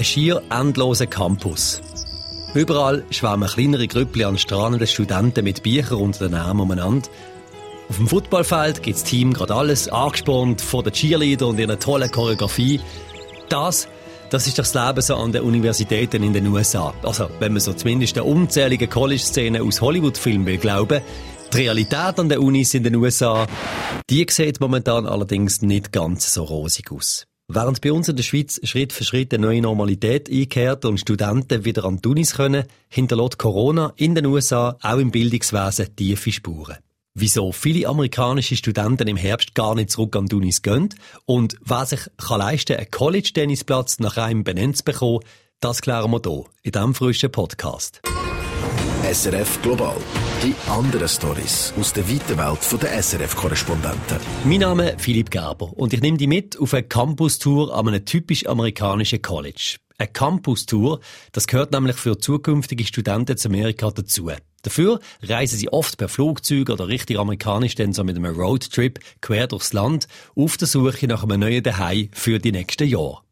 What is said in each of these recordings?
Ein schier endloser Campus. Überall schwärmen kleinere Grüppli an strahlenden Studenten mit Büchern unter den Armen umeinander. Auf dem Footballfeld gibt das Team gerade alles, angespornt von den Cheerleader und ihrer tollen Choreografie. Das, das ist das Leben so an den Universitäten in den USA. Also, wenn man so zumindest der unzähligen College-Szene aus Hollywood-Filmen will glauben. Die Realität an den Unis in den USA, die sieht momentan allerdings nicht ganz so rosig aus. Während bei uns in der Schweiz Schritt für Schritt eine neue Normalität einkehrt und Studenten wieder an die Unis können, hinterlässt Corona in den USA auch im Bildungswesen tiefe Spuren. Wieso viele amerikanische Studenten im Herbst gar nicht zurück an die Unis gehen und wer sich kann leisten einen College-Tennisplatz nach einem benannt zu bekommen, das klären wir hier in diesem frischen Podcast. SRF Global. Die anderen Stories aus der weiten Welt der SRF-Korrespondenten. Mein Name ist Philipp Gerber und ich nehme dich mit auf eine Campus-Tour an einem typisch amerikanischen College. Eine Campus-Tour, das gehört nämlich für zukünftige Studenten zu Amerika dazu. Dafür reisen sie oft per Flugzeug oder richtig amerikanisch dann so mit einem Roadtrip quer durchs Land auf der Suche nach einem neuen Zuhause für die nächsten Jahre.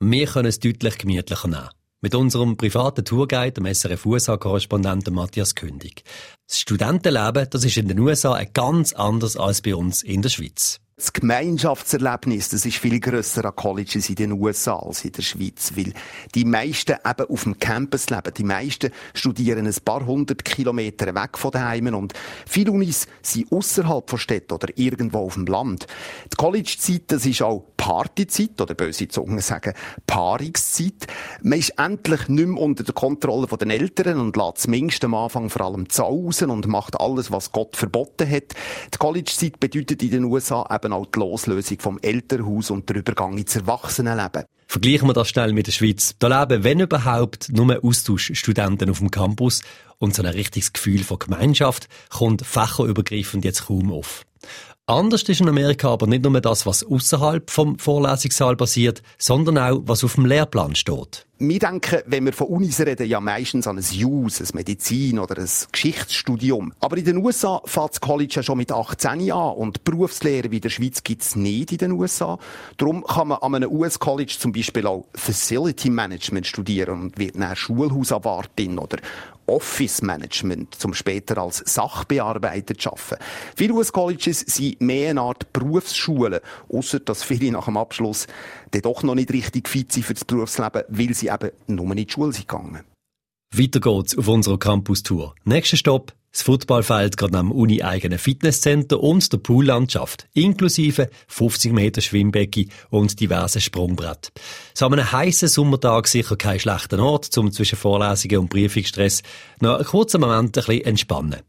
Wir können es deutlich gemütlicher nehmen. Mit unserem privaten Tourguide, dem SRF USA-Korrespondenten Matthias Kündig. Das Studentenleben, das ist in den USA ganz anders als bei uns in der Schweiz. Das Gemeinschaftserlebnis, das ist viel grösser an Colleges in den USA als in der Schweiz, weil die meisten eben auf dem Campus leben. Die meisten studieren ein paar hundert Kilometer weg von daheim und viele Unis sind außerhalb von Städten oder irgendwo auf dem Land. Die College-Zeit, das ist auch Partyzeit oder böse Zungen sagen Paarungszeit. Man ist endlich nicht mehr unter der Kontrolle der Eltern und lässt zumindest am Anfang vor allem zu Hause und macht alles, was Gott verboten hat. Die College-Zeit bedeutet in den USA eben auch die Loslösung vom Elternhaus und der Übergang ins Erwachsenenleben. Vergleichen wir das schnell mit der Schweiz. Da leben, wenn überhaupt, nur Austauschstudenten auf dem Campus und so ein richtiges Gefühl von Gemeinschaft kommt fächerübergreifend jetzt kaum auf. Anders ist in Amerika aber nicht nur das, was außerhalb vom Vorlesungssaal passiert, sondern auch, was auf dem Lehrplan steht. Wir denken, wenn wir von Unis reden, ja meistens an ein JUS, ein Medizin oder ein Geschichtsstudium. Aber in den USA fängt das College ja schon mit 18 an und Berufslehre wie in der Schweiz gibt's nicht in den USA. Darum kann man an einem US-College zum Beispiel auch Facility Management studieren und wird dann Schulhausabwartin oder Office Management, zum später als Sachbearbeiter zu arbeiten. Viele US-Colleges sind mehr eine Art Berufsschulen, außer dass viele nach dem Abschluss dann doch noch nicht richtig fit sind für das Berufsleben, weil sie eben nur in die Schule sind gegangen. Weiter geht's auf unserer Campus-Tour. Nächster Stopp, das Footballfeld gerade am uni-eigenen Fitnesscenter und der Poollandschaft, inklusive 50 Meter Schwimmbecken und diverse Sprungbrett. So an einem heissen Sommertag sicher kein schlechter Ort, um zwischen Vorlesungen und Briefungsstress noch einen kurzen Moment ein bisschen entspannen.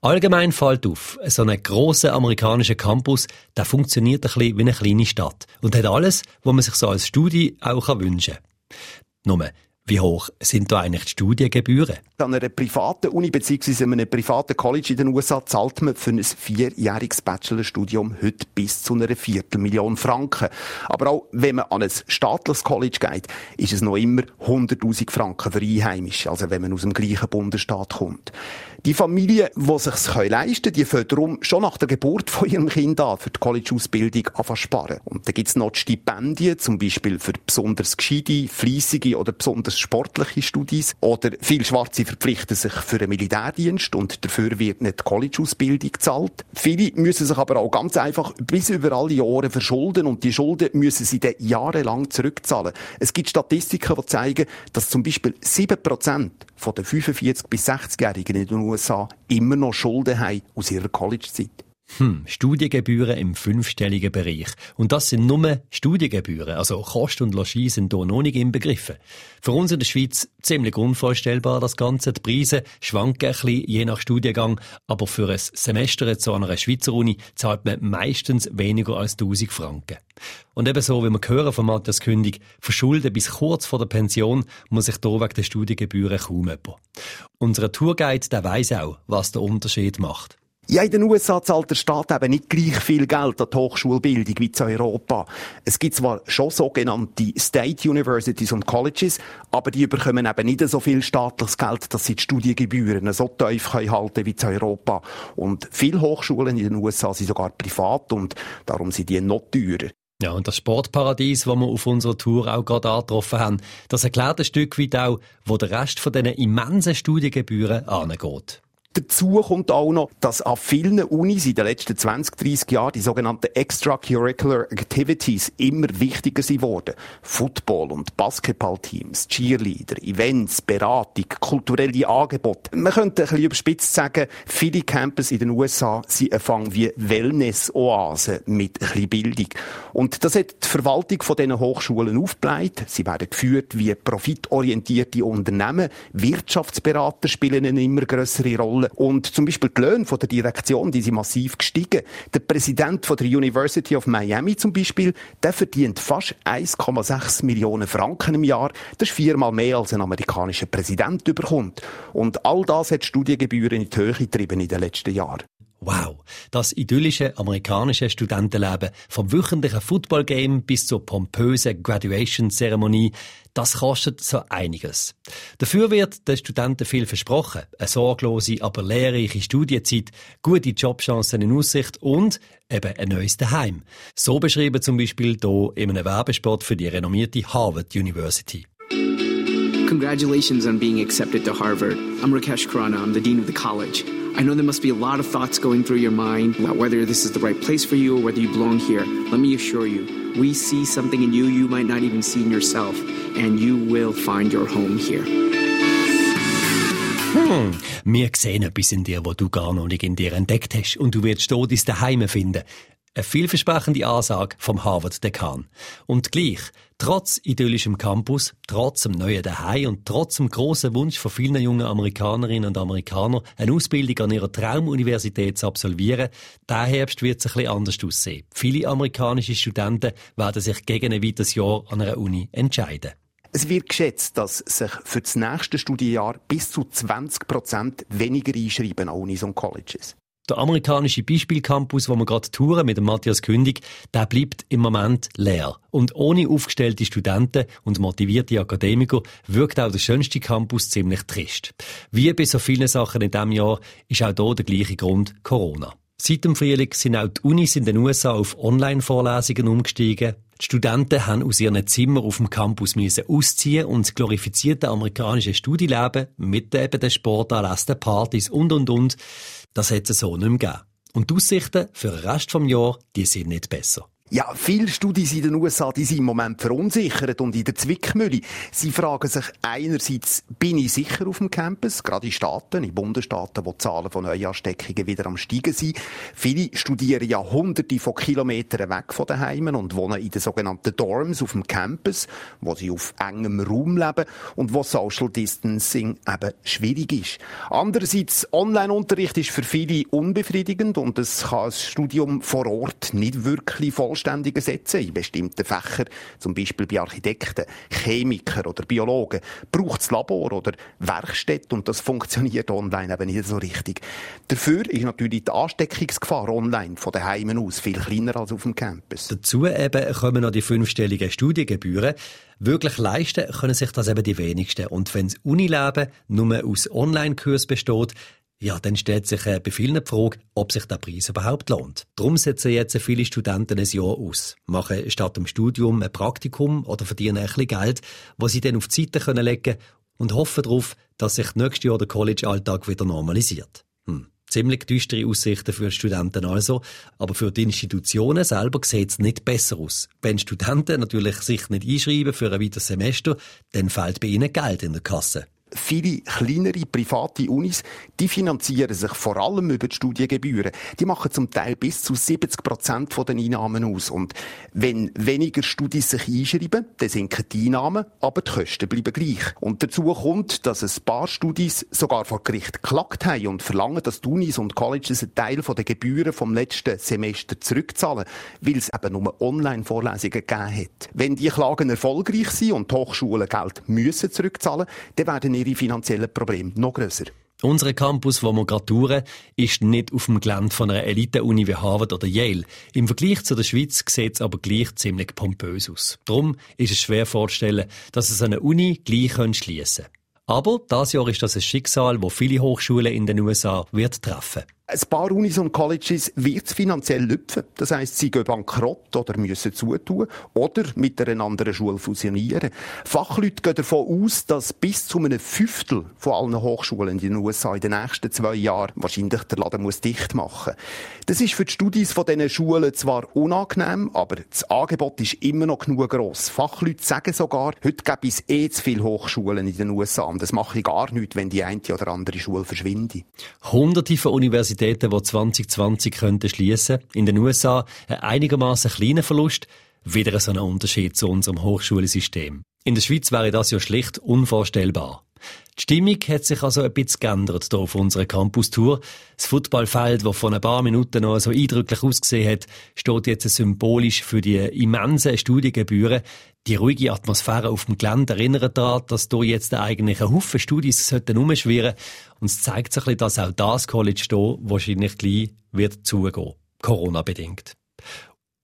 Allgemein fällt auf, so ein grosser amerikanischer Campus, der funktioniert ein bisschen wie eine kleine Stadt und hat alles, was man sich so als Studie auch wünschen kann. Nur, wie hoch sind da eigentlich die Studiengebühren? An einer privaten Uni bzw. einem privaten College in den USA zahlt man für ein vierjähriges Bachelorstudium heute bis zu einer Viertelmillion Franken. Aber auch wenn man an ein staatliches College geht, ist es noch immer 100.000 Franken für Einheimische, also wenn man aus dem gleichen Bundesstaat kommt. Die Familien, die sich leisten können, die fangen darum schon nach der Geburt von ihrem Kind an, für die College-Ausbildung an sparen. Und da gibt's noch die Stipendien, zum Beispiel für besonders gescheite, fleissige oder besonders sportliche Studis. Oder viele Schwarze verpflichten sich für einen Militärdienst und dafür wird nicht die College-Ausbildung gezahlt. Viele müssen sich aber auch ganz einfach bis über alle Jahre verschulden und die Schulden müssen sie dann jahrelang zurückzahlen. Es gibt Statistiken, die zeigen, dass zum Beispiel 7% von den 45- bis 60-Jährigen in den USA immer noch Schulden haben aus ihrer College-Zeit. Hm, Studiengebühren im fünfstelligen Bereich. Und das sind nur Studiengebühren. Also Kost und Logis sind hier noch nicht inbegriffen. Für uns in der Schweiz ziemlich unvorstellbar das Ganze. Die Preise schwanken ein bisschen je nach Studiengang. Aber für ein Semester zu einer Schweizer Uni zahlt man meistens weniger als 1000 Franken. Und ebenso, wie wir hören von Matthias Kündig, verschulden bis kurz vor der Pension muss sich hier wegen der Studiengebühren kaum jemand. Unser Tourguide, der weiss auch, was der Unterschied macht. Ja, in den USA zahlt der Staat eben nicht gleich viel Geld an die Hochschulbildung wie in Europa. Es gibt zwar schon sogenannte State Universities und Colleges, aber die bekommen eben nicht so viel staatliches Geld, dass sie die Studiengebühren so tief können halten wie in Europa. Und viele Hochschulen in den USA sind sogar privat und darum sind die noch teurer. Ja, und das Sportparadies, das wir auf unserer Tour auch gerade angetroffen haben, das erklärt ein Stück weit auch, wo der Rest von diesen immensen Studiengebühren angeht. Dazu kommt auch noch, dass an vielen Unis in den letzten 20, 30 Jahren die sogenannten Extracurricular Activities immer wichtiger sind worden. Football- und Basketballteams, Cheerleader, Events, Beratung, kulturelle Angebote. Man könnte ein bisschen überspitzt sagen, viele Campus in den USA sind Fang wie Wellness-Oasen mit ein bisschen Bildung. Und das hat die Verwaltung von diesen Hochschulen aufgebleibt. Sie werden geführt wie profitorientierte Unternehmen. Wirtschaftsberater spielen eine immer größere Rolle. Und zum Beispiel die Löhne der Direktion, die sind massiv gestiegen. Der Präsident von der University of Miami zum Beispiel, der verdient fast 1,6 Millionen Franken im Jahr. Das ist viermal mehr als ein amerikanischer Präsident bekommt. Und all das hat Studiengebühren in die Höhe getrieben in den letzten Jahren. Wow, das idyllische amerikanische Studentenleben vom wöchentlichen Footballgame bis zur pompösen Graduation-Zeremonie, das kostet so einiges. Dafür wird den Studenten viel versprochen. Eine sorglose, aber lehrreiche Studienzeit, gute Jobchancen in Aussicht und eben ein neues Daheim. So beschrieben zum Beispiel hier in einem Werbespot für die renommierte Harvard University. Congratulations on being accepted to Harvard. I'm Rakesh Khurana. I'm the dean of the college. I know there must be a lot of thoughts going through your mind about whether this is the right place for you or whether you belong here. Let me assure you, we see something in you you might not even see in yourself, and you will find your home here. Hm, wir sehen etwas in dir, wo du gar noch nicht in dir entdeckt hast, und du wirst dort dein Daheim finden. Eine vielversprechende Ansage vom Harvard-Dekan. Und gleich, trotz idyllischem Campus, trotz dem neuen Daheim und trotz dem grossen Wunsch von vielen jungen Amerikanerinnen und Amerikanern, eine Ausbildung an ihrer Traumuniversität zu absolvieren, der Herbst wird es ein bisschen anders aussehen. Viele amerikanische Studenten werden sich gegen ein weiteres Jahr an einer Uni entscheiden. Es wird geschätzt, dass sich für das nächste Studienjahr bis zu 20 Prozent weniger einschreiben an Unis und Colleges. Der amerikanische Beispielcampus, wo wir gerade touren mit dem Matthias Kündig, der bleibt im Moment leer. Und ohne aufgestellte Studenten und motivierte Akademiker wirkt auch der schönste Campus ziemlich trist. Wie bei so vielen Sachen in diesem Jahr ist auch hier der gleiche Grund Corona. Seit dem Frühling sind auch die Unis in den USA auf Online-Vorlesungen umgestiegen. Die Studenten haben aus ihren Zimmern auf dem Campus müssen ausziehen und das glorifizierte amerikanische Studieleben mit eben den Sportanlässen, Partys und und und, das hätte es so nicht mehr gegeben. Und die Aussichten für den Rest des Jahres, die sind nicht besser. Ja, viele Studis in den USA, die sind im Moment verunsichert und in der Zwickmühle. Sie fragen sich einerseits, bin ich sicher auf dem Campus? Gerade in Staaten, in Bundesstaaten, wo die Zahlen von Neuansteckungen wieder am steigen sind. Viele studieren ja hunderte von Kilometern weg von den Heimen und wohnen in den sogenannten Dorms auf dem Campus, wo sie auf engem Raum leben und wo Social Distancing eben schwierig ist. Andererseits, Online-Unterricht ist für viele unbefriedigend und es kann das Studium vor Ort nicht wirklich voll vollständig ersetzen. In bestimmten Fächern, zum Beispiel bei Architekten, Chemiker oder Biologen, braucht es Labor oder Werkstätte und das funktioniert online eben nicht so richtig. Dafür ist natürlich die Ansteckungsgefahr online von den Heimen aus viel kleiner als auf dem Campus. Dazu eben kommen noch die fünfstelligen Studiengebühren. Wirklich leisten können sich das eben die wenigsten. Und wenn das Unileben nur aus Online-Kurs besteht, ja, dann stellt sich äh, bei vielen die Frage, ob sich der Preis überhaupt lohnt. Darum setzen jetzt viele Studenten ein Jahr aus, machen statt dem Studium ein Praktikum oder verdienen ein bisschen Geld, was sie dann auf die Seite können und hoffen darauf, dass sich nächstes Jahr der College-Alltag wieder normalisiert. Hm. Ziemlich düstere Aussichten für Studenten also, aber für die Institutionen selber sieht es nicht besser aus. Wenn Studenten natürlich sich nicht einschreiben für ein weiteres Semester, dann fehlt bei ihnen Geld in der Kasse viele kleinere private Unis, die finanzieren sich vor allem über die Studiengebühren. Die machen zum Teil bis zu 70 Prozent den Einnahmen aus. Und wenn weniger Studis sich einschreiben, dann sinken die Einnahmen, aber die Kosten bleiben gleich. Und dazu kommt, dass ein paar Studis sogar vor Gericht geklagt haben und verlangen, dass die Unis und Colleges einen Teil der Gebühren vom letzten Semester zurückzahlen, weil es eben nur Online-Vorlesungen gegeben hat. Wenn die Klagen erfolgreich sind und die Hochschulen Geld müssen zurückzahlen, dann werden ihre finanziellen Probleme noch grösser. Unser Campus, wo wir gerade ist nicht auf dem Gelände von einer Elite-Uni wie Harvard oder Yale. Im Vergleich zu der Schweiz sieht es aber gleich ziemlich pompös aus. Darum ist es schwer vorzustellen, dass es eine Uni gleich schließen könnte. Aber das Jahr ist das ein Schicksal, wo viele Hochschulen in den USA wird treffen. Ein paar Unis und Colleges wird es finanziell lüpfen. Das heisst, sie gehen bankrott oder müssen zutun oder mit einer anderen Schule fusionieren. Fachleute gehen davon aus, dass bis zu einem Fünftel von allen Hochschulen in den USA in den nächsten zwei Jahren wahrscheinlich der Laden muss dicht machen. Das ist für die Studis von diesen Schulen zwar unangenehm, aber das Angebot ist immer noch genug gross. Fachleute sagen sogar, heute gibt es eh zu viele Hochschulen in den USA und das mache ich gar nichts, wenn die eine oder andere Schule verschwindet. Hunderte von Universitäten, die 2020 könnten schließen. In den USA ein einigermaßen kleiner Verlust, wieder so ein Unterschied zu unserem Hochschulsystem. In der Schweiz wäre das ja schlicht unvorstellbar. Die Stimmung hat sich also ein bisschen geändert hier auf unserer Campus-Tour. Das Footballfeld, das vor ein paar Minuten noch so eindrücklich ausgesehen hat, steht jetzt symbolisch für die immensen Studiengebühren. Die ruhige Atmosphäre auf dem Gelände erinnert daran, dass hier jetzt eigentlich ein Haufen Studis umschwirren sollten. Und es zeigt sich dass auch das College hier wahrscheinlich gleich wird zugehen. Corona-bedingt.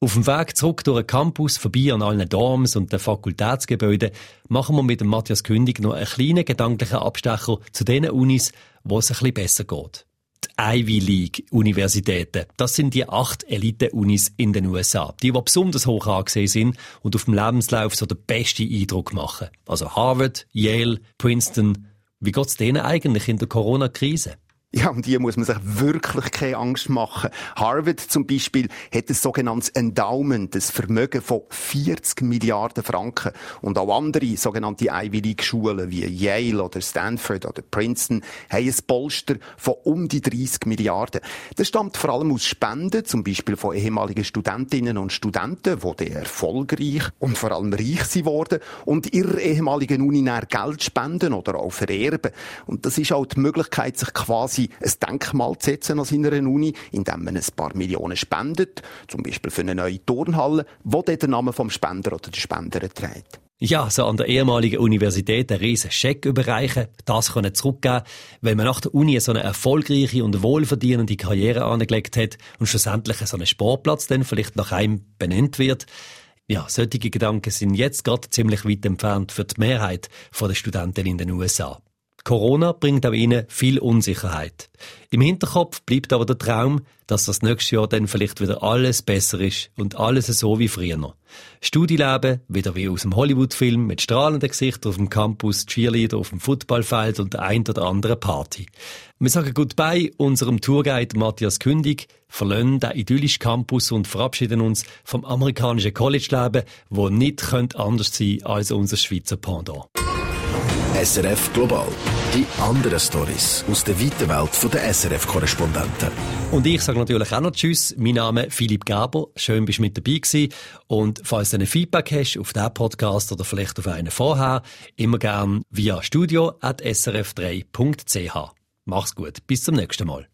Auf dem Weg zurück durch den Campus, vorbei an allen Dorms und den Fakultätsgebäuden, machen wir mit dem Matthias Kündig noch einen kleinen gedanklichen Abstecher zu den Unis, wo es ein bisschen besser geht. Die Ivy League Universitäten. Das sind die acht Elite-Unis in den USA. Die, die besonders hoch angesehen sind und auf dem Lebenslauf so den besten Eindruck machen. Also Harvard, Yale, Princeton. Wie geht's denen eigentlich in der Corona-Krise? Ja, um die muss man sich wirklich keine Angst machen. Harvard zum Beispiel hat ein sogenanntes Endowment, das Vermögen von 40 Milliarden Franken. Und auch andere sogenannte Ivy League Schulen wie Yale oder Stanford oder Princeton haben ein Polster von um die 30 Milliarden. Das stammt vor allem aus Spenden, zum Beispiel von ehemaligen Studentinnen und Studenten, die erfolgreich und vor allem reich sind und ihrer ehemaligen Uni Geld spenden oder auch vererben. Und das ist auch die Möglichkeit, sich quasi ein Denkmal zu setzen an seiner Uni, indem man ein paar Millionen spendet, zum Beispiel für eine neue Turnhalle, wo dann der Name vom Spender oder der Spenderin trägt. Ja, so an der ehemaligen Universität einen riesen Scheck überreichen, das können zurückgeben, weil man nach der Uni so eine erfolgreiche und wohlverdienende Karriere angelegt hat und schlussendlich so einen Sportplatz dann vielleicht nach einem benannt wird. Ja, solche Gedanken sind jetzt gerade ziemlich weit entfernt für die Mehrheit der Studenten in den USA. Corona bringt auch ihnen viel Unsicherheit. Im Hinterkopf bleibt aber der Traum, dass das nächste Jahr dann vielleicht wieder alles besser ist und alles so wie früher. Studieleben, wieder wie aus dem Hollywood-Film, mit strahlenden Gesichtern auf dem Campus, Cheerleader auf dem Footballfeld und der ein oder andere Party. Wir sagen Goodbye unserem Tourguide Matthias Kündig, verlassen den idyllischen Campus und verabschieden uns vom amerikanischen College-Leben, wo nicht anders sein könnte als unser Schweizer Pendant. SRF Global. Die anderen Stories aus der weiten Welt der SRF-Korrespondenten. Und ich sage natürlich auch noch Tschüss. Mein Name ist Philipp Gerber. Schön, bist du mit dabei gewesen. Und falls du ein Feedback hast auf diesen Podcast oder vielleicht auf einen vorher, immer gern via studio.srf3.ch. Mach's gut. Bis zum nächsten Mal.